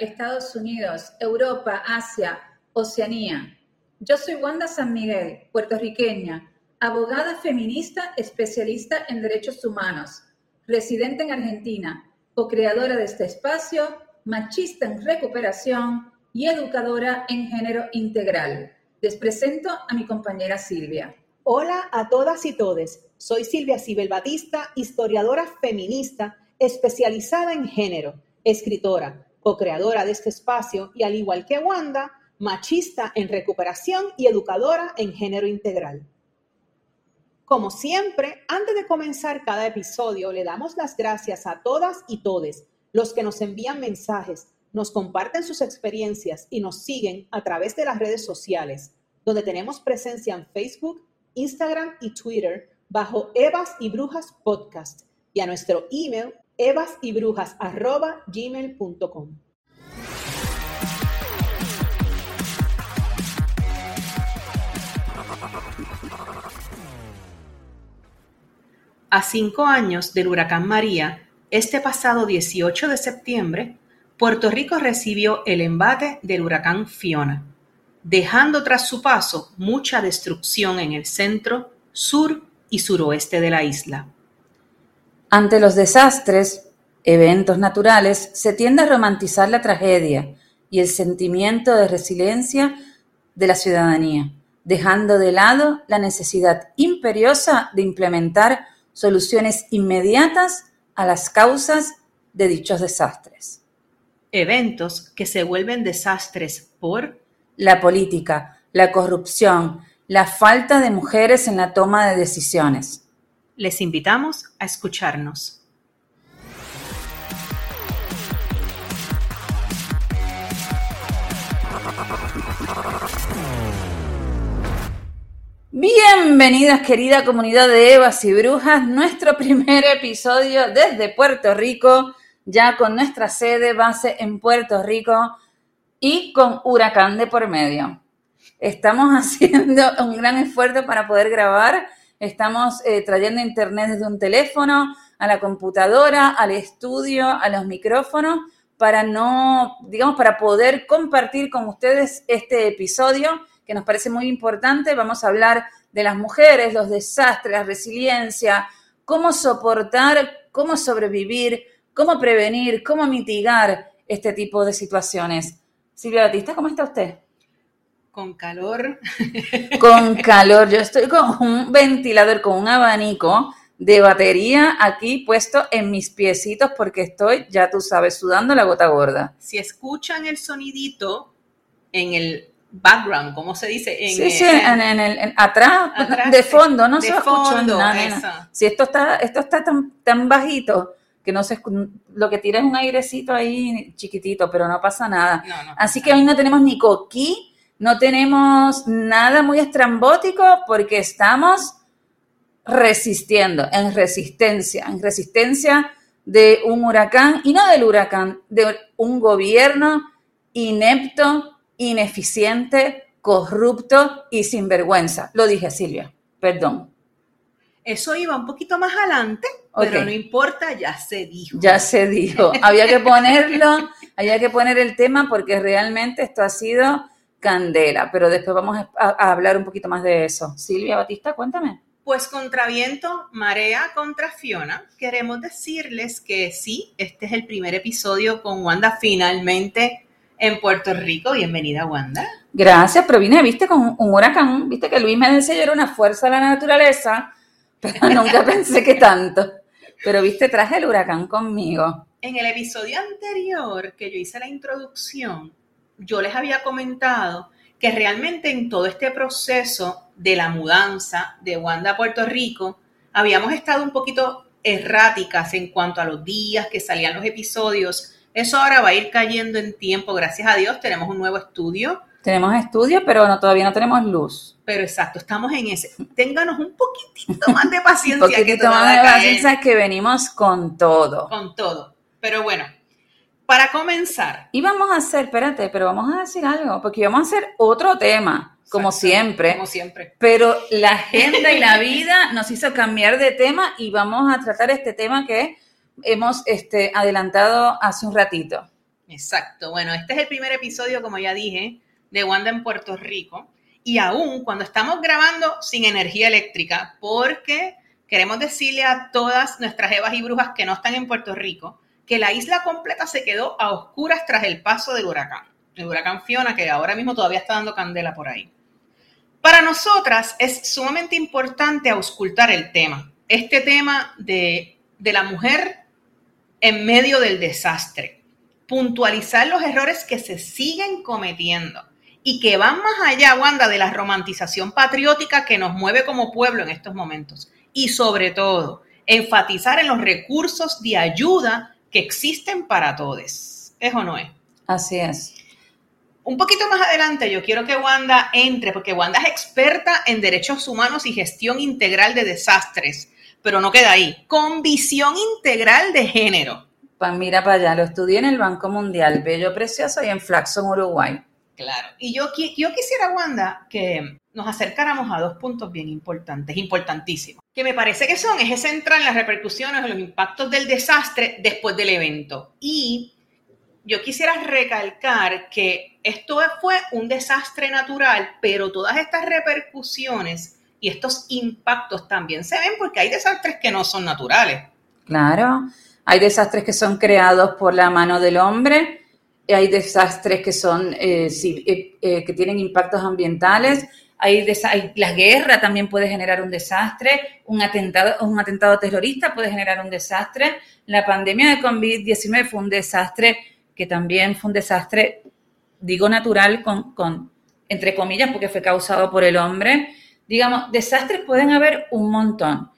Estados Unidos, Europa, Asia, Oceanía. Yo soy Wanda San Miguel, puertorriqueña, abogada feminista especialista en derechos humanos, residente en Argentina, co-creadora de este espacio, machista en recuperación y educadora en género integral. Les presento a mi compañera Silvia. Hola a todas y todes. Soy Silvia Cibel Batista, historiadora feminista especializada en género, escritora, co-creadora de este espacio y al igual que Wanda, machista en recuperación y educadora en género integral. Como siempre, antes de comenzar cada episodio, le damos las gracias a todas y todes los que nos envían mensajes, nos comparten sus experiencias y nos siguen a través de las redes sociales, donde tenemos presencia en Facebook, Instagram y Twitter bajo Evas y Brujas Podcast y a nuestro email evasyBrujas@gmail.com. A cinco años del huracán María, este pasado 18 de septiembre, Puerto Rico recibió el embate del huracán Fiona, dejando tras su paso mucha destrucción en el centro, sur y suroeste de la isla. Ante los desastres, eventos naturales, se tiende a romantizar la tragedia y el sentimiento de resiliencia de la ciudadanía, dejando de lado la necesidad imperiosa de implementar soluciones inmediatas a las causas de dichos desastres. Eventos que se vuelven desastres por La política, la corrupción, la falta de mujeres en la toma de decisiones. Les invitamos a escucharnos. Bienvenidas querida comunidad de Evas y Brujas, nuestro primer episodio desde Puerto Rico, ya con nuestra sede base en Puerto Rico y con huracán de por medio. Estamos haciendo un gran esfuerzo para poder grabar, estamos eh, trayendo internet desde un teléfono a la computadora, al estudio, a los micrófonos, para no, digamos, para poder compartir con ustedes este episodio que nos parece muy importante. Vamos a hablar de las mujeres, los desastres, la resiliencia, cómo soportar, cómo sobrevivir, cómo prevenir, cómo mitigar este tipo de situaciones. Silvia Batista, ¿cómo está usted? Con calor, Con calor. Yo estoy con un ventilador, con un abanico de batería aquí puesto en mis piecitos porque estoy, ya tú sabes, sudando la gota gorda. si escuchan el sonidito en el background, ¿cómo se dice? En, Sí, sí, en, en el, en- atrás, Atrás, de fondo, no De se va a escuchar fondo, nada. Si esto está, esto está tan, tan bajito que no se lo que tira es un airecito ahí chiquitito, pero no pasa nada. No, no. Así que hoy no tenemos ni coquí, no tenemos nada muy estrambótico porque estamos resistiendo, en resistencia, en resistencia de un huracán, y no del huracán, de un gobierno inepto, ineficiente, corrupto y sinvergüenza. Lo dije, Silvia, perdón. Eso iba un poquito más adelante, pero no importa, ya se dijo. Ya se dijo. Había que ponerlo, había que poner el tema porque realmente esto ha sido candela, pero después vamos a, a hablar un poquito más de eso. Silvia Batista, cuéntame. Pues contra viento, marea contra Fiona, queremos decirles que sí, este es el primer episodio con Wanda finalmente en Puerto Rico. Bienvenida, Wanda. Gracias, pero vine, viste, con un huracán, viste que Luis me decía yo era una fuerza de la naturaleza, pero nunca pensé que tanto. Pero viste, traje el huracán conmigo. En el episodio anterior que yo hice la introducción, yo les había comentado que realmente en todo este proceso de la mudanza de Wanda a Puerto Rico, habíamos estado un poquito erráticas en cuanto a los días que salían los episodios. Eso ahora va a ir cayendo en tiempo, gracias a Dios, tenemos un nuevo estudio, Tenemos estudios, pero no, todavía no tenemos luz. pero exacto, estamos en ese. Ténganos un poquitito más de Un paciencia que poquitito todo más de paciencia que venimos con todo. con todo. Pero bueno, para comenzar. Y vamos a hacer, espérate, pero vamos a decir algo, porque vamos a hacer otro tema, como siempre. Como siempre. Pero la agenda y la vida nos hizo cambiar de tema y vamos a tratar este tema que hemos este, adelantado hace un ratito. Exacto. Bueno, este es el primer episodio, como ya dije, de Wanda en Puerto Rico. Y aún cuando estamos grabando sin energía eléctrica, porque queremos decirle a todas nuestras evas y brujas que no están en Puerto Rico, que la isla completa se quedó a oscuras tras el paso del huracán. El huracán Fiona, que ahora mismo todavía está dando candela por ahí. Para nosotras es sumamente importante auscultar el tema. Este tema de, de la mujer en medio del desastre. Puntualizar los errores que se siguen cometiendo y que van más allá, Wanda, de la romantización patriótica que nos mueve como pueblo en estos momentos. Y sobre todo, enfatizar en los recursos de ayuda que existen para todos. ¿Es o no es? Así es. Un poquito más adelante yo quiero que Wanda entre, porque Wanda es experta en derechos humanos y gestión integral de desastres, pero no queda ahí, con visión integral de género. Pa, mira para allá, lo estudié en el Banco Mundial, bello, precioso, y en Flaxon, Uruguay. Claro. Y yo, yo quisiera, Wanda, que nos acercáramos a dos puntos bien importantes, importantísimos, que me parece que son eje central en las repercusiones o los impactos del desastre después del evento. Y yo quisiera recalcar que esto fue un desastre natural, pero todas estas repercusiones y estos impactos también se ven porque hay desastres que no son naturales. Claro, hay desastres que son creados por la mano del hombre, hay desastres que son eh, eh, eh, que tienen impactos ambientales, hay, hay- la guerra también puede generar un desastre, un atentado, un atentado terrorista puede generar un desastre, la pandemia de COVID-19 fue un desastre que también fue un desastre, digo natural, con, con entre comillas, porque fue causado por el hombre. Digamos, desastres pueden haber un montón.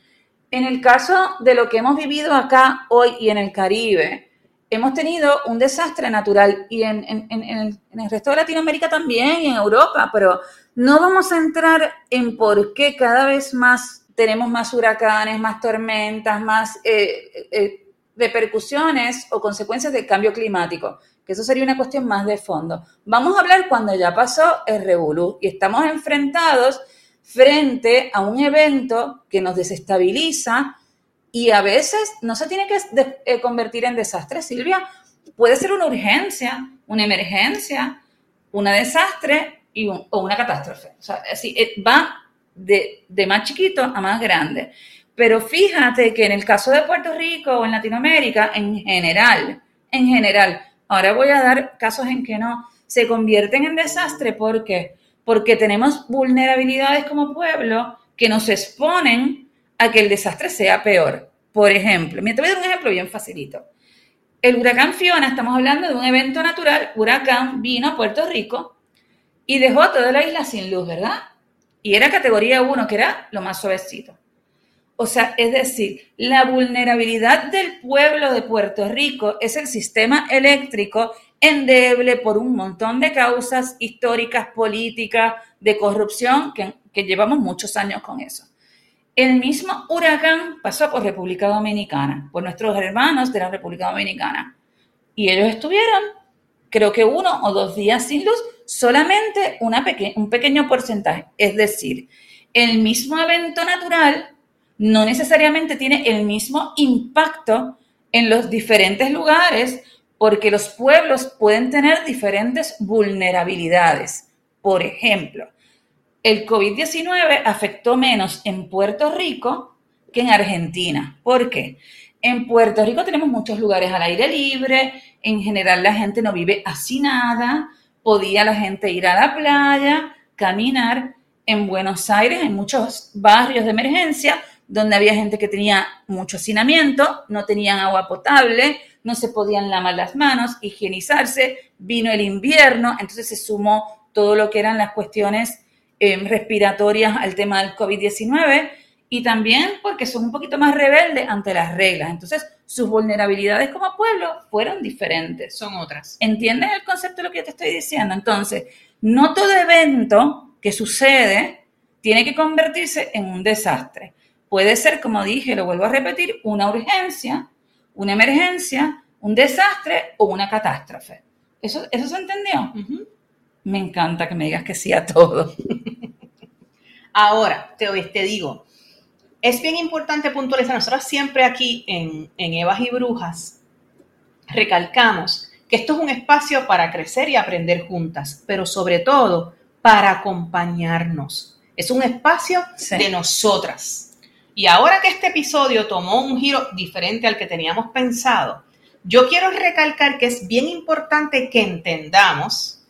En el caso de lo que hemos vivido acá hoy y en el Caribe, hemos tenido un desastre natural y en, el, resto de Latinoamérica también y en Europa, pero no vamos a entrar en por qué cada vez más tenemos más huracanes, más tormentas, más eh, eh, repercusiones o consecuencias del cambio climático, que eso sería una cuestión más de fondo. Vamos a hablar cuando ya pasó el revolú y estamos enfrentados frente a un evento que nos desestabiliza y a veces no se tiene que eh, convertir en desastre, Silvia. Puede ser una urgencia, una emergencia, una desastre un- o una catástrofe. O sea, así, eh, va de, de más chiquito a más grande. Pero fíjate que en el caso de Puerto Rico o en Latinoamérica, en general, en general, ahora voy a dar casos en que no, se convierten en desastre porque porque tenemos vulnerabilidades como pueblo que nos exponen a que el desastre sea peor. Por ejemplo, mira, te voy a dar un ejemplo bien facilito. El huracán Fiona, estamos hablando de un evento natural, huracán vino a Puerto Rico y dejó toda la isla sin luz, ¿verdad? Y era categoría 1, que era lo más suavecito. O sea, es decir, la vulnerabilidad del pueblo de Puerto Rico es el sistema eléctrico endeble por un montón de causas históricas, políticas, de corrupción, que llevamos muchos años con eso. El mismo huracán pasó por República Dominicana, por nuestros hermanos de la República Dominicana. Y ellos estuvieron, creo que uno o dos días sin luz, solamente un pequeño porcentaje. Es decir, el mismo evento natural no necesariamente tiene el mismo impacto en los diferentes lugares porque los pueblos pueden tener diferentes vulnerabilidades. Por ejemplo, el COVID-19 afectó menos en Puerto Rico que en Argentina. ¿Por qué? En Puerto Rico tenemos muchos lugares al aire libre, en general la gente no vive hacinada, podía la gente ir a la playa, caminar. En Buenos Aires, en muchos barrios de emergencia, donde había gente que tenía mucho hacinamiento, no tenían agua potable, no se podían lavar las manos, higienizarse, vino el invierno, entonces se sumó todo lo que eran las cuestiones eh, respiratorias al tema del COVID-19 y también porque son un poquito más rebeldes ante las reglas. Entonces, sus vulnerabilidades como pueblo fueron diferentes. Son otras. ¿Entiendes el concepto de lo que yo te estoy diciendo? Entonces, no todo evento que sucede tiene que convertirse en un desastre. Puede ser, como dije, lo vuelvo a repetir, una urgencia, una emergencia, un desastre o una catástrofe. ¿Eso, eso se entendió? Me encanta que me digas que sí a todo. Ahora, te, te digo, es bien importante puntualizar, nosotros siempre aquí en, en Evas y Brujas recalcamos que esto es un espacio para crecer y aprender juntas, pero sobre todo para acompañarnos. Es un espacio Sí. de nosotras. Y ahora que este episodio tomó un giro diferente al que teníamos pensado, yo quiero recalcar que es bien importante que entendamos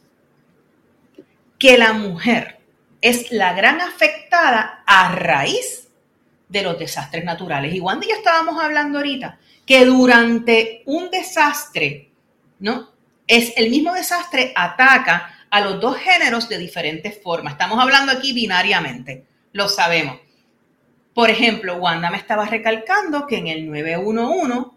que la mujer es la gran afectada a raíz de los desastres naturales. Y Wanda y yo estábamos hablando ahorita que durante un desastre, ¿no? Es el mismo desastre ataca a los dos géneros de diferentes formas. Estamos hablando aquí binariamente, lo sabemos. Por ejemplo, Wanda me estaba recalcando que en el 911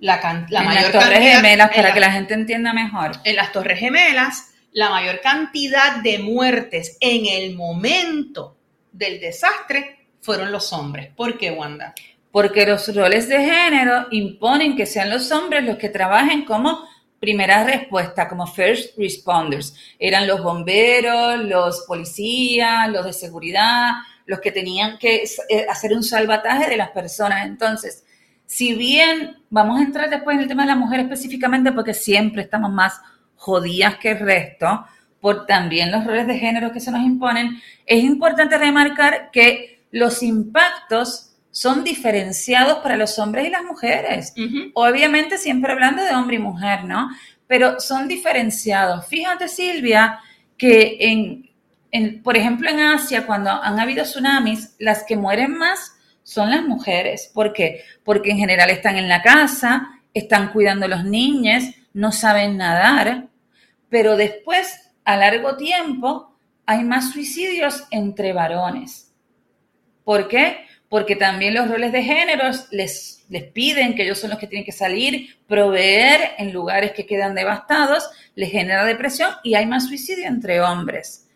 la, can- la en mayor las torres cantidad- gemelas, para la- que la gente entienda mejor. en las Torres Gemelas, la mayor cantidad de muertes en el momento del desastre fueron los hombres. ¿Por qué, Wanda? Porque los roles de género imponen que sean los hombres los que trabajen como primera respuesta, como first responders. Eran los bomberos, los policías, los de seguridad, los que tenían que eh, hacer un salvataje de las personas. Entonces, si bien vamos a entrar después en el tema de la mujer específicamente, porque siempre estamos más jodidas que el resto, por también los roles de género que se nos imponen, es importante remarcar que los impactos son diferenciados para los hombres y las mujeres. Obviamente siempre hablando de hombre y mujer, ¿no? Pero son diferenciados. Fíjate, Silvia, que en, en, por ejemplo, en Asia, cuando han habido tsunamis, las que mueren más son las mujeres. ¿Por qué? Porque en general están en la casa, están cuidando a los niños, no saben nadar, pero después, a largo tiempo, hay más suicidios entre varones. ¿Por qué? Porque también los roles de géneros les, les piden que ellos son los que tienen que salir, proveer en lugares que quedan devastados, les genera depresión y hay más suicidio entre hombres.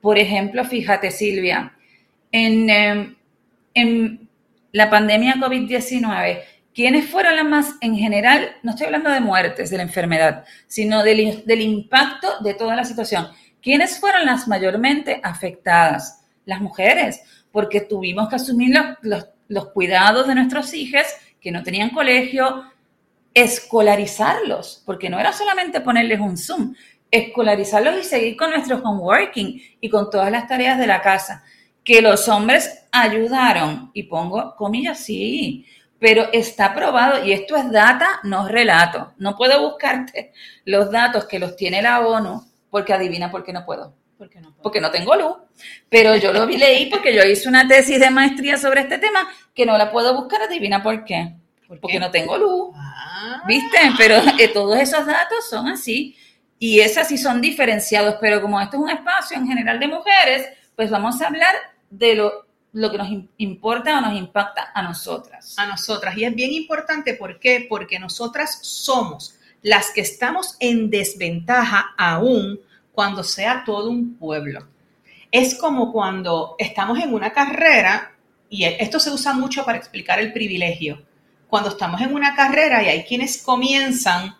Por ejemplo, fíjate Silvia, en, eh, en la pandemia COVID-19, ¿quiénes fueron las más, en general, no estoy hablando de muertes de la enfermedad, sino del, impacto de toda la situación? ¿Quiénes fueron las mayormente afectadas? Las mujeres, porque tuvimos que asumir los cuidados de nuestros hijos que no tenían colegio, escolarizarlos, porque no era solamente ponerles un Zoom, escolarizarlos y seguir con nuestro homeworking y con todas las tareas de la casa. Que los hombres ayudaron, y pongo comillas, sí, pero está probado, y esto es data, no relato. No puedo buscarte los datos que los tiene la ONU, porque adivina por qué no puedo. ¿Por qué no puedo? Porque no tengo luz. Pero yo lo vi, leí porque yo hice una tesis de maestría sobre este tema que no la puedo buscar, adivina por qué. ¿Por qué? Porque no tengo luz. Ah. ¿Viste? Pero eh, todos esos datos son así. Y esas sí son diferenciados. Pero como esto es un espacio en general de mujeres, pues vamos a hablar de lo, lo que nos im- importa o nos impacta a nosotras. a nosotras. Y es bien importante, ¿por qué? Porque nosotras somos las que estamos en desventaja aún cuando sea todo un pueblo. Es como cuando estamos en una carrera, y esto se usa mucho para explicar el privilegio, cuando estamos en una carrera y hay quienes comienzan,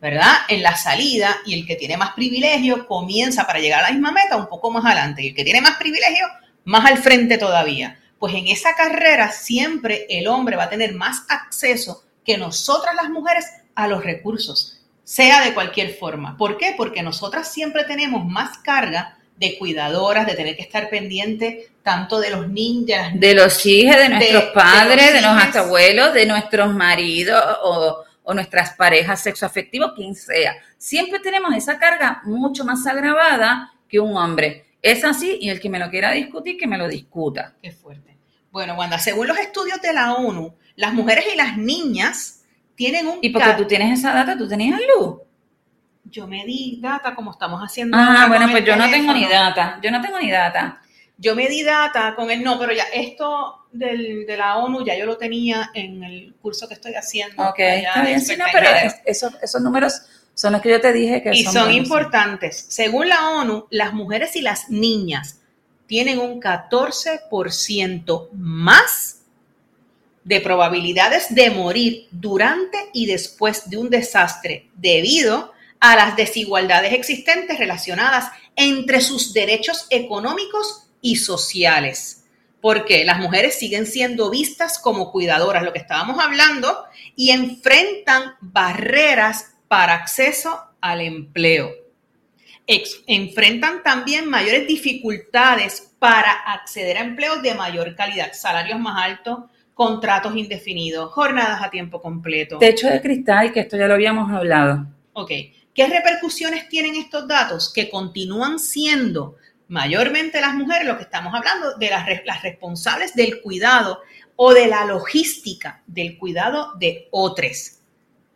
¿verdad? En la salida y el que tiene más privilegio comienza para llegar a la misma meta un poco más adelante y el que tiene más privilegio más al frente todavía. Pues en esa carrera siempre el hombre va a tener más acceso que nosotras las mujeres a los recursos, sea de cualquier forma. ¿Por qué? Porque nosotras siempre tenemos más carga de cuidadoras, de tener que estar pendiente tanto de los niños, de las De los hijos, de nuestros de padres, los de, nuestros hijes. abuelos, de nuestros maridos o, o nuestras parejas sexoafectivos, quien sea. Siempre tenemos esa carga mucho más agravada que un hombre. Es así y el que me lo quiera discutir, que me lo discuta. Qué fuerte. Bueno, Wanda, según los estudios de la ONU, las mujeres y las niñas tienen un... Y porque tú tienes esa data, tú tenías luz. Yo me di data como estamos haciendo. Ah, bueno, pues yo no tengo ni data. Yo no tengo ni data. Yo me di data con el no, pero ya esto del, de la ONU ya yo lo tenía en el curso que estoy haciendo. Ok, está bien, sí, no, pero es- esos, esos números son los que yo te dije que y son importantes. Según la ONU, las mujeres y las niñas tienen un 14% más de probabilidades de morir durante y después de un desastre debido a las desigualdades existentes relacionadas entre sus derechos económicos y sociales. Porque las mujeres siguen siendo vistas como cuidadoras, lo que estábamos hablando, y enfrentan barreras para acceso al empleo. enfrentan también mayores dificultades para acceder a empleos de mayor calidad, salarios más altos, contratos indefinidos, jornadas a tiempo completo. Techo de cristal, que esto ya lo habíamos hablado. Ok. ¿Qué repercusiones tienen estos datos? Que continúan siendo mayormente las mujeres, lo que estamos hablando, de las, las responsables del cuidado o de la logística del cuidado de otros.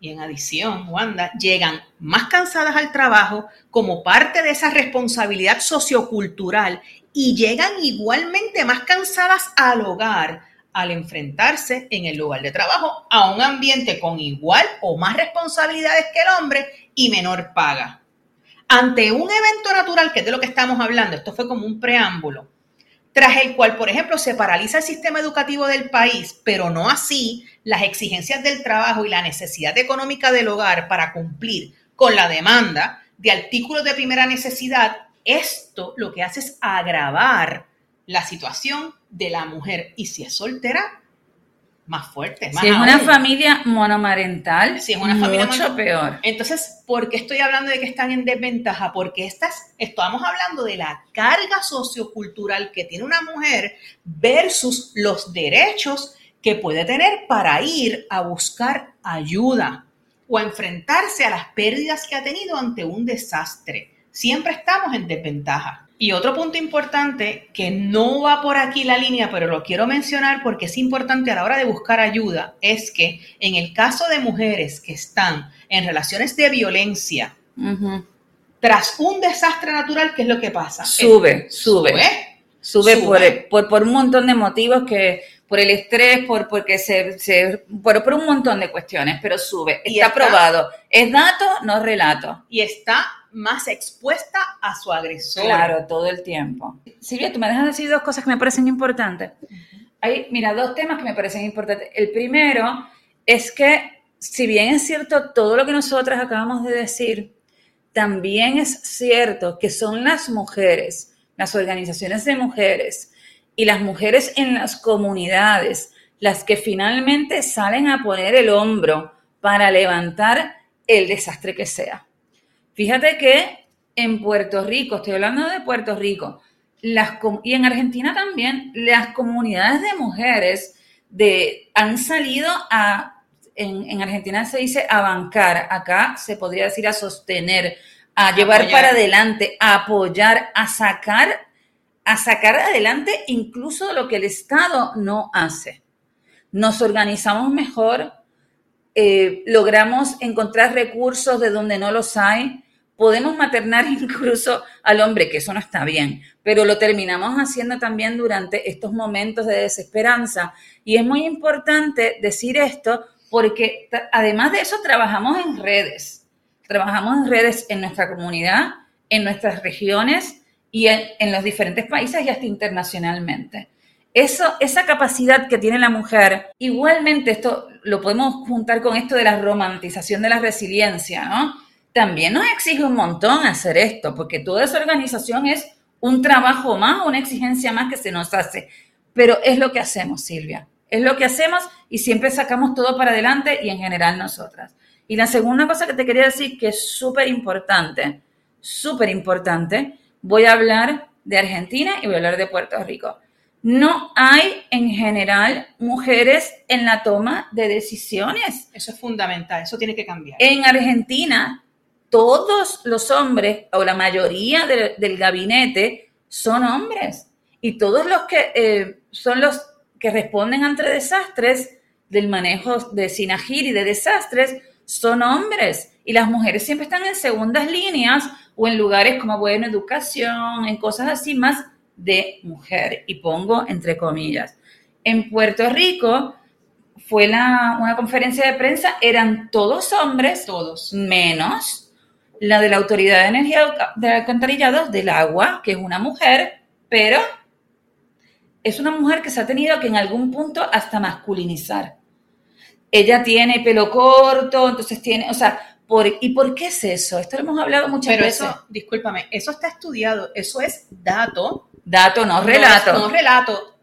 Y en adición, Wanda, llegan más cansadas al trabajo como parte de esa responsabilidad sociocultural y llegan igualmente más cansadas al hogar al enfrentarse en el lugar de trabajo a un ambiente con igual o más responsabilidades que el hombre y menor paga. Ante un evento natural, que es de lo que estamos hablando, esto fue como un preámbulo, tras el cual, por ejemplo, se paraliza el sistema educativo del país, pero no así las exigencias del trabajo y la necesidad económica del hogar para cumplir con la demanda de artículos de primera necesidad, esto lo que hace es agravar la situación de la mujer. Y si es soltera, más fuerte. si es una familia monomarental, si es una familia mucho peor. Entonces, ¿por qué estoy hablando de que están en desventaja? Porque estas, estamos hablando de la carga sociocultural que tiene una mujer versus los derechos que puede tener para ir a buscar ayuda o a enfrentarse a las pérdidas que ha tenido ante un desastre. Siempre estamos en desventaja. Y otro punto importante que no va por aquí la línea, pero lo quiero mencionar porque es importante a la hora de buscar ayuda, es que en el caso de mujeres que están en relaciones de violencia, tras un desastre natural, ¿qué es lo que pasa? Sube, sube. Sube, por, por, un montón de motivos que por el estrés, por porque se, se por, por, un montón de cuestiones, pero sube. Está, está probado. Es dato, no relato. Y está más expuesta a su agresor. Claro, todo el tiempo. Silvia, tú me dejas decir dos cosas que me parecen importantes. Hay, mira, dos temas que me parecen importantes. El primero es que, si bien es cierto todo lo que nosotras acabamos de decir, también es cierto que son las mujeres, las organizaciones de mujeres y las mujeres en las comunidades las que finalmente salen a poner el hombro para levantar el desastre que sea. Fíjate que en Puerto Rico, estoy hablando de Puerto Rico, las, y en Argentina también, las comunidades de mujeres de, han salido a, en, Argentina se dice a bancar, acá se podría decir a sostener, a llevar para adelante, a apoyar, a sacar, a sacar adelante incluso lo que el Estado no hace. Nos organizamos mejor, eh, logramos encontrar recursos de donde no los hay, podemos maternar incluso al hombre, que eso no está bien, pero lo terminamos haciendo también durante estos momentos de desesperanza. Y es muy importante decir esto porque además de eso trabajamos en redes, trabajamos en redes en nuestra comunidad, en nuestras regiones y en, los diferentes países y hasta internacionalmente. Eso, esa capacidad que tiene la mujer, igualmente esto lo podemos juntar con esto de la romantización de la resiliencia, ¿no? también nos exige un montón hacer esto, porque toda esa organización es un trabajo más, una exigencia más que se nos hace. Pero es lo que hacemos, Silvia. Es lo que hacemos y siempre sacamos todo para adelante y en general nosotras. Y la segunda cosa que te quería decir que es súper importante, súper importante, voy a hablar de Argentina y voy a hablar de Puerto Rico. No hay en general mujeres en la toma de decisiones. Eso es fundamental, eso tiene que cambiar. En Argentina todos los hombres, o la mayoría del gabinete, son hombres. Y todos los que eh, son los que responden ante desastres, del manejo de Sinagir y de desastres, son hombres. Y las mujeres siempre están en segundas líneas o en lugares como buena educación, en cosas así más de mujer. Y pongo entre comillas. En Puerto Rico fue una conferencia de prensa, eran todos hombres, todos, menos la de la Autoridad de Energía de Alcantarillados del Agua, que es una mujer, pero es una mujer que se ha tenido que en algún punto hasta masculinizar. Ella tiene pelo corto, entonces tiene, o sea, por, ¿y por qué es eso? Esto lo hemos hablado muchas Pero veces. eso, discúlpame, eso está estudiado, eso es dato. Dato, no relato. No, no relato.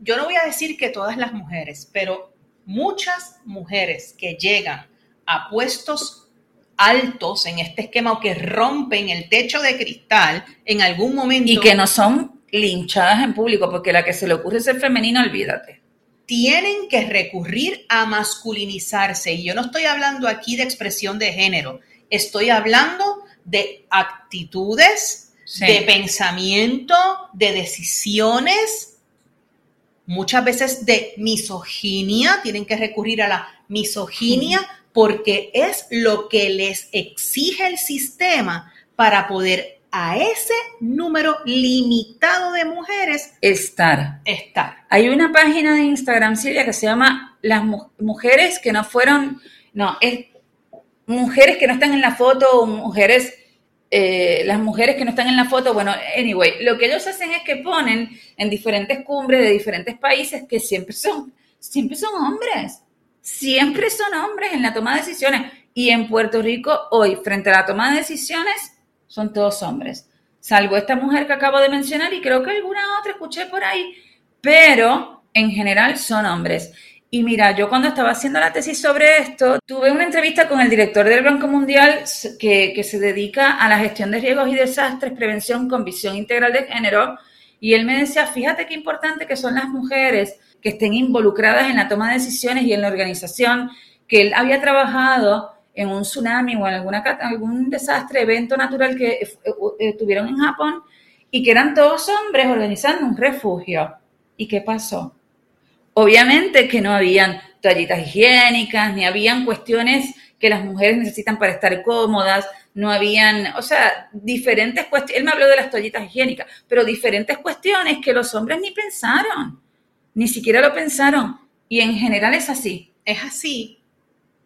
Yo no voy a decir que todas las mujeres, pero muchas mujeres que llegan a puestos altos en este esquema o que rompen el techo de cristal en algún momento. y que no son linchadas en público, porque la que se le ocurre ser femenina, olvídate. Tienen que recurrir a masculinizarse. Y yo no estoy hablando aquí de expresión de género, estoy hablando de actitudes, Sí. de pensamiento, de decisiones, muchas veces de misoginia, tienen que recurrir a la misoginia porque es lo que les exige el sistema para poder a ese número limitado de mujeres Estar. estar. Hay una página de Instagram, Silvia, que se llama Las Mu- Mujeres que no fueron, no, es mujeres que no están en la foto o mujeres, eh, las mujeres que no están en la foto, bueno, anyway, lo que ellos hacen es que ponen en diferentes cumbres de diferentes países que siempre son, siempre son hombres, siempre son hombres en la toma de decisiones. Y en Puerto Rico hoy, frente a la toma de decisiones, son todos hombres. Salvo esta mujer que acabo de mencionar y creo que alguna otra escuché por ahí, pero en general son hombres. Y mira, yo cuando estaba haciendo la tesis sobre esto, tuve una entrevista con el director del Banco Mundial que, que se dedica a la gestión de riesgos y desastres, prevención con visión integral de género, y él me decía, fíjate qué importante que son las mujeres que estén involucradas en la toma de decisiones y en la organización, que él había trabajado en un tsunami o en alguna, algún desastre, evento natural que eh, eh, tuvieron en Japón, y que eran todos hombres organizando un refugio. ¿Y qué pasó? Obviamente que no habían toallitas higiénicas, ni habían cuestiones que las mujeres necesitan para estar cómodas, no habían, o sea, diferentes cuestiones. Él me habló de las toallitas higiénicas, pero diferentes cuestiones que los hombres ni pensaron, ni siquiera lo pensaron. Y en general es así. Es así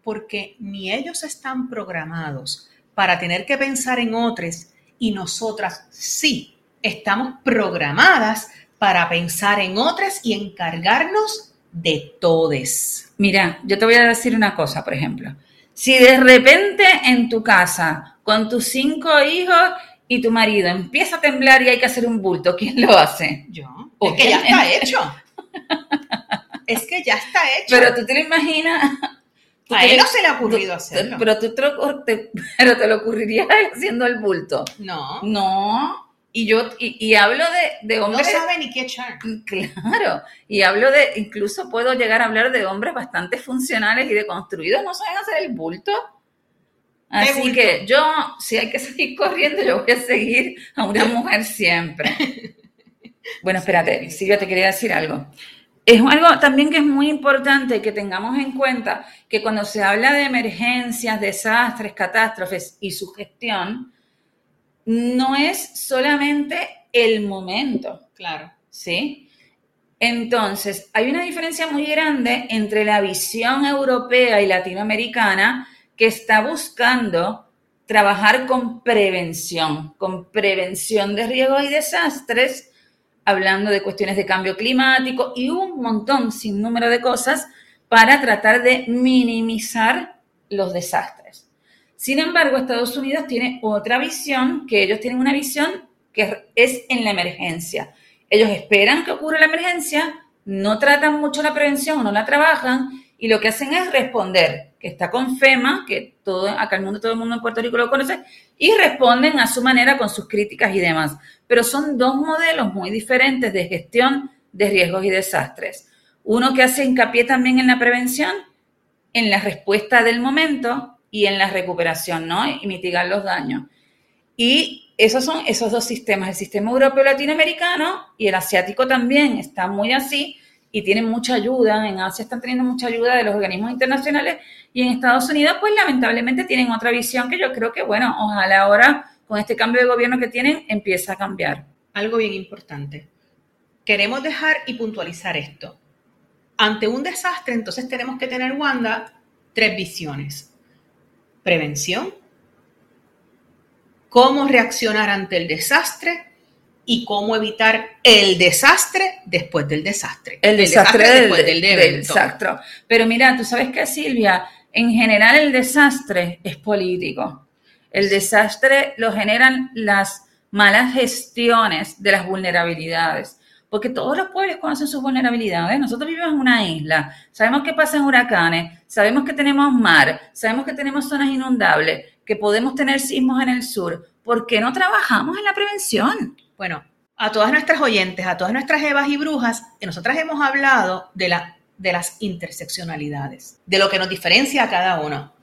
porque ni ellos están programados para tener que pensar en otros y nosotras sí estamos programadas para pensar en otras y encargarnos de todes. Mira, yo te voy a decir una cosa, por ejemplo. Si de repente en tu casa, con tus cinco hijos y tu marido, empieza a temblar y hay que hacer un bulto, ¿quién lo hace? Yo. Es que ya está hecho. Es que ya está hecho. Pero tú te lo imaginas. A él no se le ha ocurrido tú- hacerlo. Pero tú te pero te lo ocurriría haciendo el bulto. no. No. Y yo, y, y hablo de, de No hombres. sabe ni qué echar. Claro, y hablo de, incluso puedo llegar a hablar de hombres bastante funcionales y deconstruidos, no saben hacer el bulto. Así bulto? que yo, si hay que seguir corriendo, yo voy a seguir a una mujer siempre. Bueno, espérate, Silvia, te quería decir algo. Es algo también que es muy importante que tengamos en cuenta que cuando se habla de emergencias, desastres, catástrofes y su gestión, no es solamente el momento. Claro. ¿sí? Entonces, hay una diferencia muy grande entre la visión europea y latinoamericana que está buscando trabajar con prevención, con prevención de riesgos y desastres, hablando de cuestiones de cambio climático y un montón, sin número de cosas, para tratar de minimizar los desastres. Sin embargo, Estados Unidos tiene otra visión, que ellos tienen una visión que es en la emergencia. Ellos esperan que ocurra la emergencia, no tratan mucho la prevención, no la trabajan y lo que hacen es responder, que está con FEMA, que todo, acá el mundo, todo el mundo en Puerto Rico lo conoce, y responden a su manera con sus críticas y demás. Pero son dos modelos muy diferentes de gestión de riesgos y desastres. Uno que hace hincapié también en la prevención, en la respuesta del momento y en la recuperación, ¿no? Y mitigar los daños. Y esos son esos dos sistemas, el sistema europeo latinoamericano y el asiático también está muy así y tienen mucha ayuda, en Asia están teniendo mucha ayuda de los organismos internacionales y en Estados Unidos pues lamentablemente tienen otra visión que yo creo que bueno, ojalá ahora con este cambio de gobierno que tienen empieza a cambiar. Algo bien importante. Queremos dejar y puntualizar esto. Ante un desastre, entonces tenemos que tener, Wanda, tres visiones. Prevención, cómo reaccionar ante el desastre y cómo evitar el desastre después del desastre. El, desastre, después del, desastre. Pero mira, tú sabes que Silvia, en general el desastre es político. El desastre lo generan las malas gestiones de las vulnerabilidades. Porque todos los pueblos conocen sus vulnerabilidades. Nosotros vivimos en una isla, sabemos que pasan huracanes, sabemos que tenemos mar, sabemos que tenemos zonas inundables, que podemos tener sismos en el sur. ¿Por qué no trabajamos en la prevención? Bueno, a todas nuestras oyentes, a todas nuestras evas y brujas, nosotras hemos hablado de, la, de las interseccionalidades, de lo que nos diferencia a cada uno.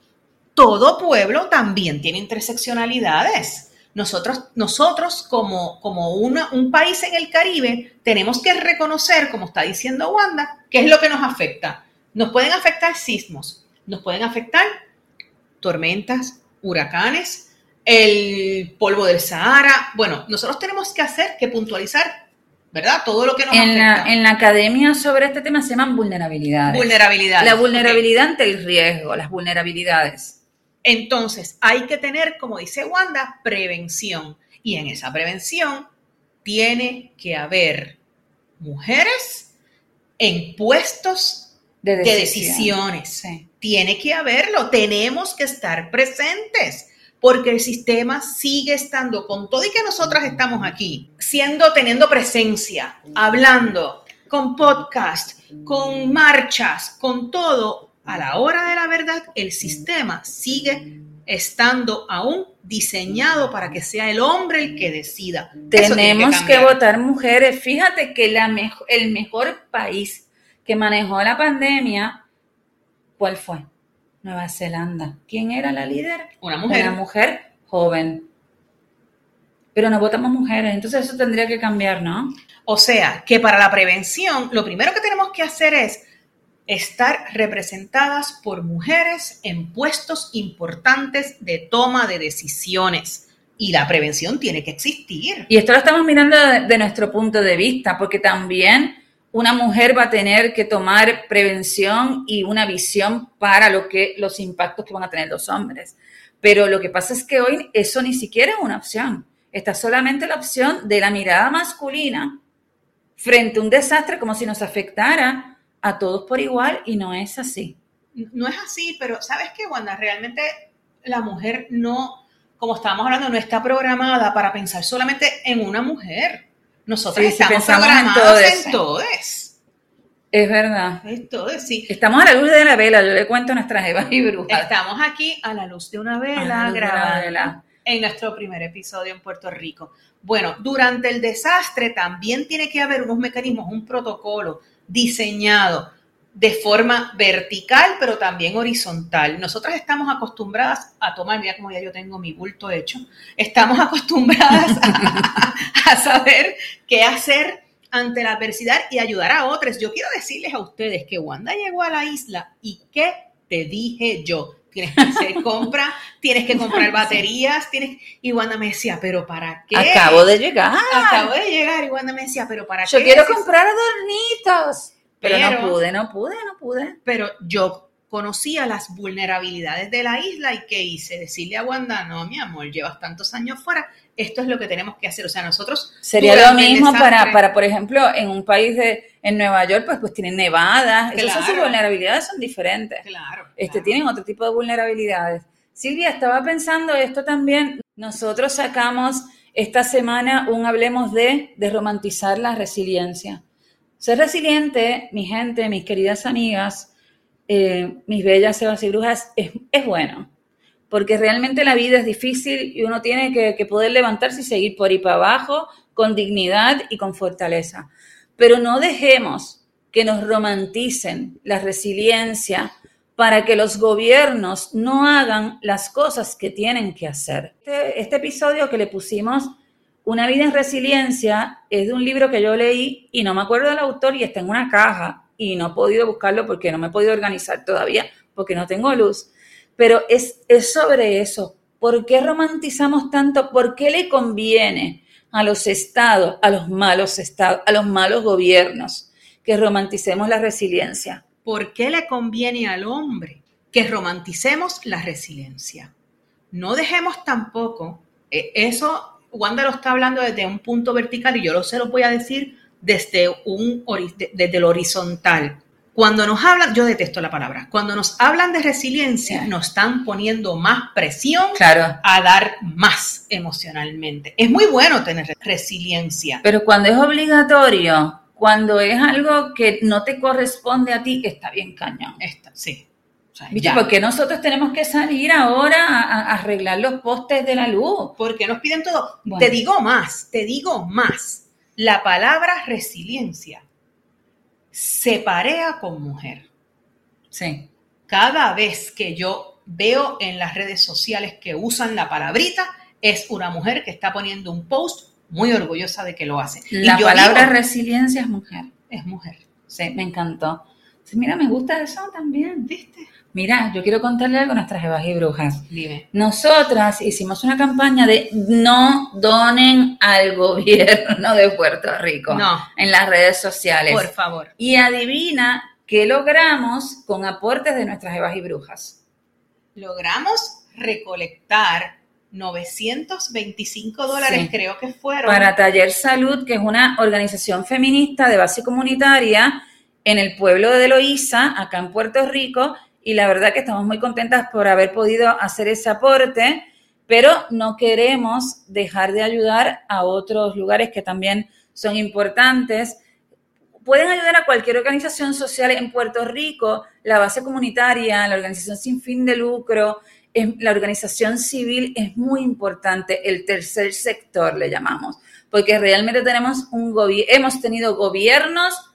Todo pueblo también tiene interseccionalidades. Nosotros, nosotros como, como un país en el Caribe, tenemos que reconocer, como está diciendo Wanda, qué es lo que nos afecta. Nos pueden afectar sismos, nos pueden afectar tormentas, huracanes, el polvo del Sahara. Bueno, nosotros tenemos que hacer, que puntualizar, ¿verdad? Todo lo que nos en afecta. La, en la academia sobre este tema se llaman vulnerabilidades. Vulnerabilidades. La vulnerabilidad ante el riesgo, las vulnerabilidades. Entonces, hay que tener, como dice Wanda, prevención. Y en esa prevención tiene que haber mujeres en puestos de, decisiones. Tiene que haberlo, tenemos que estar presentes porque el sistema sigue estando con todo y que nosotras estamos aquí, siendo, teniendo presencia, hablando, con podcast, con marchas, con todo, a la hora de la verdad, el sistema sigue estando aún diseñado para que sea el hombre el que decida. Tenemos que, votar mujeres. Fíjate que la el mejor país que manejó la pandemia, ¿cuál fue? Nueva Zelanda. ¿Quién era la líder? Una mujer. Una mujer joven. Pero no votamos mujeres, entonces eso tendría que cambiar, ¿no? O sea, que para la prevención, lo primero que tenemos que hacer es estar representadas por mujeres en puestos importantes de toma de decisiones. Y la prevención tiene que existir. Y esto lo estamos mirando de, nuestro punto de vista, porque también una mujer va a tener que tomar prevención y una visión para lo que los impactos que van a tener los hombres. Pero lo que pasa es que hoy eso ni siquiera es una opción. Está solamente la opción de la mirada masculina frente a un desastre como si nos afectara a todos por igual y no es así. No es así, pero ¿sabes qué, Wanda? Realmente la mujer no, como estábamos hablando, no está programada para pensar solamente en una mujer nosotros estamos programados en todo Es verdad. Es sí. Estamos a la luz de la vela, yo le cuento a nuestras evas y brujas. Estamos aquí a la luz de una vela grabada en nuestro primer episodio en Puerto Rico. Bueno, durante el desastre también tiene que haber unos mecanismos, un protocolo diseñado de forma vertical, pero también horizontal. Nosotras estamos acostumbradas a tomar, mira como ya yo tengo mi bulto hecho, estamos acostumbradas a, saber qué hacer ante la adversidad y ayudar a otros. Yo quiero decirles a ustedes que Wanda llegó a la isla y ¿qué te dije yo? Tienes que hacer compra, tienes que comprar baterías, tienes... Y Wanda me decía, ¿pero para qué? Acabo de llegar. Acabo de llegar y Wanda me decía, ¿pero para qué? Yo quiero comprar adornitos. Pero, no pude, no pude, no pude. Pero yo conocía las vulnerabilidades de la isla y ¿qué hice? Decirle a Wanda, no, mi amor, llevas tantos años fuera, esto es lo que tenemos que hacer. O sea, nosotros... Sería lo mismo para, para, por ejemplo, en un país de, en Nueva York, pues, pues tienen nevadas, esas vulnerabilidades son diferentes. Claro, Este, Tienen otro tipo de vulnerabilidades. Silvia, estaba pensando esto también, nosotros sacamos esta semana un Hablemos de, de romantizar la resiliencia. Ser resiliente, mi gente, mis queridas amigas, eh, mis bellas sebas y brujas, es, bueno, porque realmente la vida es difícil y uno tiene que, poder levantarse y seguir por ahí para abajo con dignidad y con fortaleza. Pero no dejemos que nos romanticen la resiliencia para que los gobiernos no hagan las cosas que tienen que hacer. Este, este episodio que le pusimos una vida en resiliencia es de un libro que yo leí y no me acuerdo del autor y está en una caja y no he podido buscarlo porque no me he podido organizar todavía porque no tengo luz. Pero es, es sobre eso. ¿Por qué romantizamos tanto? ¿Por qué le conviene a los estados, a los malos estados, a los malos gobiernos que romanticemos la resiliencia? ¿Por qué le conviene al hombre que romanticemos la resiliencia? No dejemos tampoco, eh, eso Wanda lo está hablando desde un punto vertical y yo lo se lo voy a decir desde, un, desde el horizontal. Cuando nos hablan, yo detesto la palabra, cuando nos hablan de resiliencia, nos están poniendo más presión claro. a dar más emocionalmente. Es muy bueno tener resiliencia. Pero cuando es obligatorio, cuando es algo que no te corresponde a ti, está bien cañón. Está, sí. ¿Viste? Porque nosotros tenemos que salir ahora a, arreglar los postes de la luz. Porque nos piden todo. Te digo más, te digo más. La palabra resiliencia se parea con mujer. Sí. Cada vez que yo veo en las redes sociales que usan la palabrita, es una mujer que está poniendo un post muy orgullosa de que lo hace. La palabra resiliencia es mujer. Es mujer. Sí, me encantó. mira, me gusta eso también, ¿viste? Mira, yo quiero contarle algo a nuestras evas y brujas. Dime. Nosotras hicimos una campaña de no donen al gobierno de Puerto Rico. No. En las redes sociales. Por favor. Y adivina qué logramos con aportes de nuestras evas y brujas. Logramos recolectar 925 dólares, creo que fueron. Para Taller Salud, que es una organización feminista de base comunitaria en el pueblo de Loíza, acá en Puerto Rico, y la verdad que estamos muy contentas por haber podido hacer ese aporte, pero no queremos dejar de ayudar a otros lugares que también son importantes. Pueden ayudar a cualquier organización social en Puerto Rico, la base comunitaria, la organización sin fin de lucro, la organización civil es muy importante, el tercer sector le llamamos, porque realmente tenemos un hemos tenido gobiernos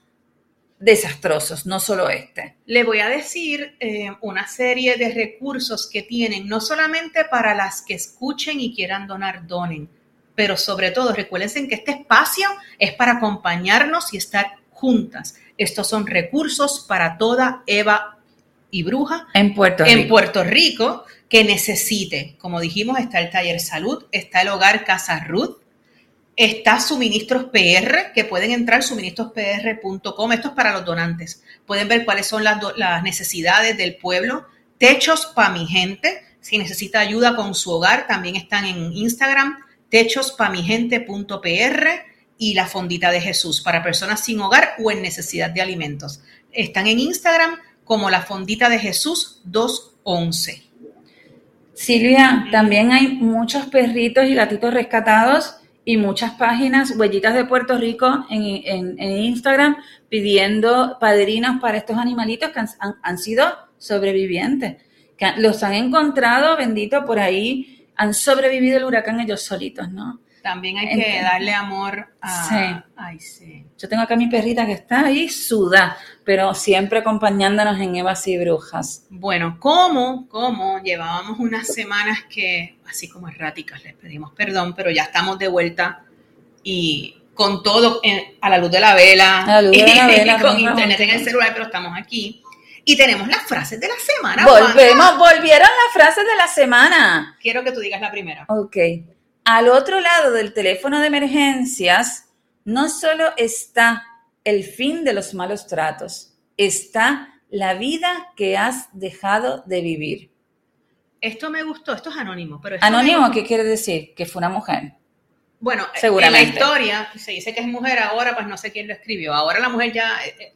desastrosos, no solo este. Le voy a decir eh, una serie de recursos que tienen, no solamente para las que escuchen y quieran donar, donen, pero sobre todo recuerden que este espacio es para acompañarnos y estar juntas. Estos son recursos para toda Eva y Bruja en Puerto Rico. En Puerto Rico que necesite. Como dijimos, está el taller salud, está el hogar Casa Ruth, Está Suministros PR, que pueden entrar suministrospr.com. Esto es para los donantes. Pueden ver cuáles son las, necesidades del pueblo. Techos para mi gente. Si necesita ayuda con su hogar, también están en Instagram, techospamigente.pr y la fondita de Jesús para personas sin hogar o en necesidad de alimentos. Están en Instagram como la fondita de Jesús 211. Silvia, también hay muchos perritos y gatitos rescatados y muchas páginas, huellitas de Puerto Rico en, Instagram, pidiendo padrinos para estos animalitos que han, sido sobrevivientes, que los han encontrado, bendito, por ahí, han sobrevivido el huracán ellos solitos, ¿no? También hay que darle amor a... Sí. Ay, sí. Yo tengo acá mi perrita que está ahí suda, pero siempre acompañándonos en Evas y Brujas. Bueno, ¿cómo? ¿Cómo? Llevábamos unas semanas que, así como erráticas, les pedimos perdón, pero ya estamos de vuelta y con todo a la luz de la vela. La luz de la vela. con internet en el celular, pero estamos aquí. Y tenemos las frases de la semana. Volvemos, volvieron las frases de la semana. Quiero que tú digas la primera. Ok. Al otro lado del teléfono de emergencias, no solo está el fin de los malos tratos, está la vida que has dejado de vivir. Esto me gustó, esto es anónimo, pero... ¿Anónimo qué quiere decir? Que fue una mujer. Bueno, Seguramente. en la historia se dice que es mujer, ahora pues no sé quién lo escribió, ahora la mujer ya eh, eh,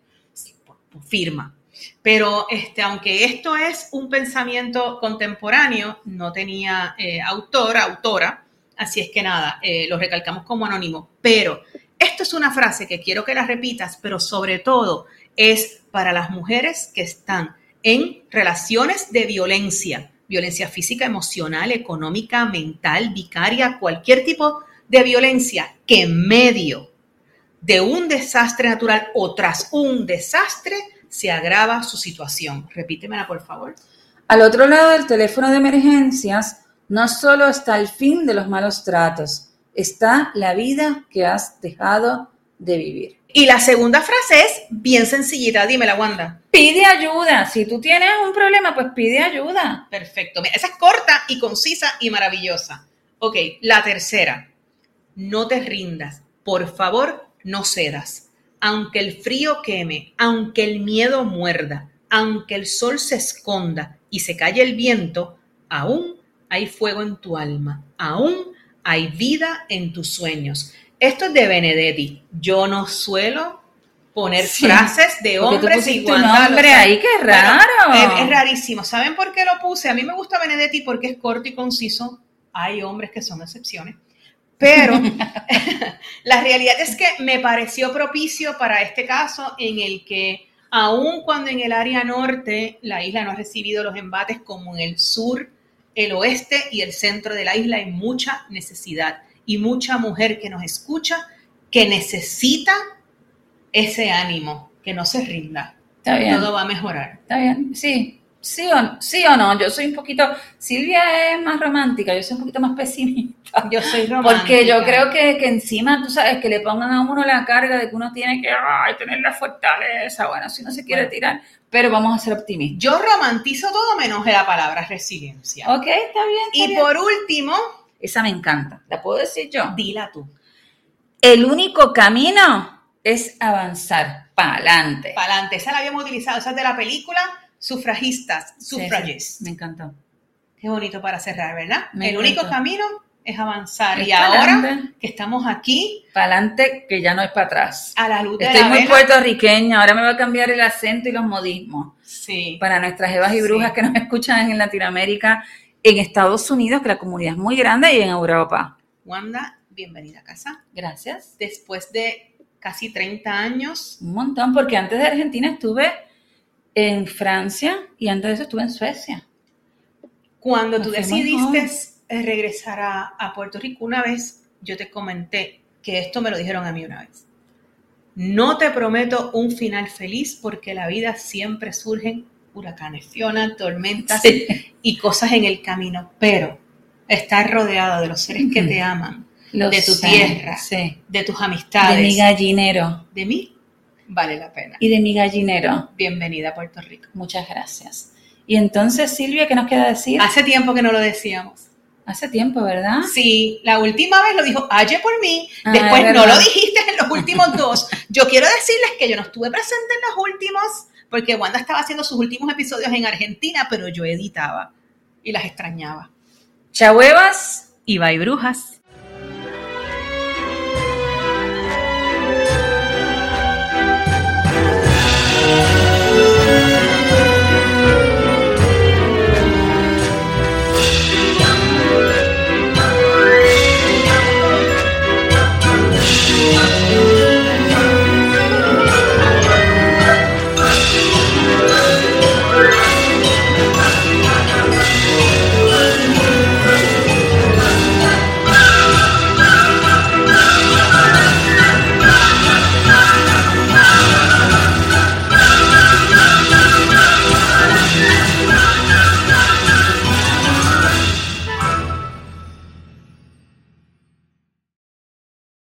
firma. Pero este, aunque esto es un pensamiento contemporáneo, no tenía eh, autora, autora, así es que nada, lo recalcamos como anónimo. Pero esto es una frase que quiero que la repitas, pero sobre todo es para las mujeres que están en relaciones de violencia, violencia física, emocional, económica, mental, vicaria, cualquier tipo de violencia que en medio de un desastre natural o tras un desastre se agrava su situación. Repítemela, por favor. Al otro lado del teléfono de emergencias no solo está el fin de los malos tratos, está la vida que has dejado de vivir. Y la segunda frase es bien sencillita, dímela, Wanda. Pide ayuda. Si tú tienes un problema, pues pide ayuda. Perfecto. esa es corta y concisa y maravillosa. Ok, la tercera. No te rindas. Por favor, no cedas. Aunque el frío queme, aunque el miedo muerda, aunque el sol se esconda y se calle el viento, aún hay fuego en tu alma. Aún hay vida en tus sueños. Esto es de Benedetti. Yo no suelo poner Sí, frases de hombres y nombre ahí, qué Bueno, raro. es, es rarísimo. ¿Saben por qué lo puse? A mí me gusta Benedetti porque es corto y conciso. Hay hombres que son excepciones. Pero la realidad es que me pareció propicio para este caso en el que, aun cuando en el área norte la isla no ha recibido los embates como en el sur, el oeste y el centro de la isla, hay mucha necesidad y mucha mujer que nos escucha que necesita ese ánimo, que no se rinda. Está bien. Todo va a mejorar. Está bien, sí. Sí o, sí o no, yo soy un poquito, Silvia es más romántica, yo soy un poquito más pesimista. Yo soy romántica. Porque yo creo que, que encima, tú sabes, que le pongan a uno la carga de que uno tiene que ay, tener la fortaleza, bueno, si uno se quiere Bueno. tirar, pero vamos a ser optimistas. Yo romantizo todo menos la palabra resiliencia. Ok, está bien. está Y bien. por último, Esa me encanta, ¿la puedo decir yo? dila tú. El único camino es avanzar para adelante. Para adelante. Esa la habíamos utilizado. Esa es de la película Sufragistas, Suffrages. me encantó. Qué bonito para cerrar, ¿verdad? Me El único encantó. camino es avanzar. Es y ahora adelante. que estamos aquí, Para adelante, que ya no es para atrás. a la luz de Estoy la muy vela. puertorriqueña, ahora me va a cambiar el acento y los modismos. Sí. Para nuestras evas y Sí. brujas que nos escuchan en Latinoamérica, en Estados Unidos, que la comunidad es muy grande, y en Europa. Wanda, bienvenida a casa. Gracias. Después de casi 30 años, Un montón, porque antes de Argentina estuve en Francia y antes de eso estuve en Suecia. Cuando tú decidiste eh, regresar a, a Puerto Rico, una vez yo te comenté que esto me lo dijeron a mí una vez. No te prometo un final feliz porque la vida siempre surgen huracanes, Fiona, tormentas Sí. y cosas en el camino, pero estar rodeado de los seres que te aman, Lo De tu tierra, Sí. de tus De amistades, mi gallinero. de mí, vale la pena. Y de mi gallinero. Bienvenida a Puerto Rico. Muchas gracias. Y entonces, Silvia, ¿qué nos queda decir? Hace tiempo que no lo decíamos. Hace tiempo, ¿verdad? Sí, la última vez lo dijo Aye por mí, Ah, después es no lo dijiste en los últimos dos. Yo quiero decirles que yo no estuve presente en los últimos, porque Wanda estaba haciendo sus últimos episodios en Argentina, pero yo editaba y las extrañaba. Chahuevas. Y bye brujas.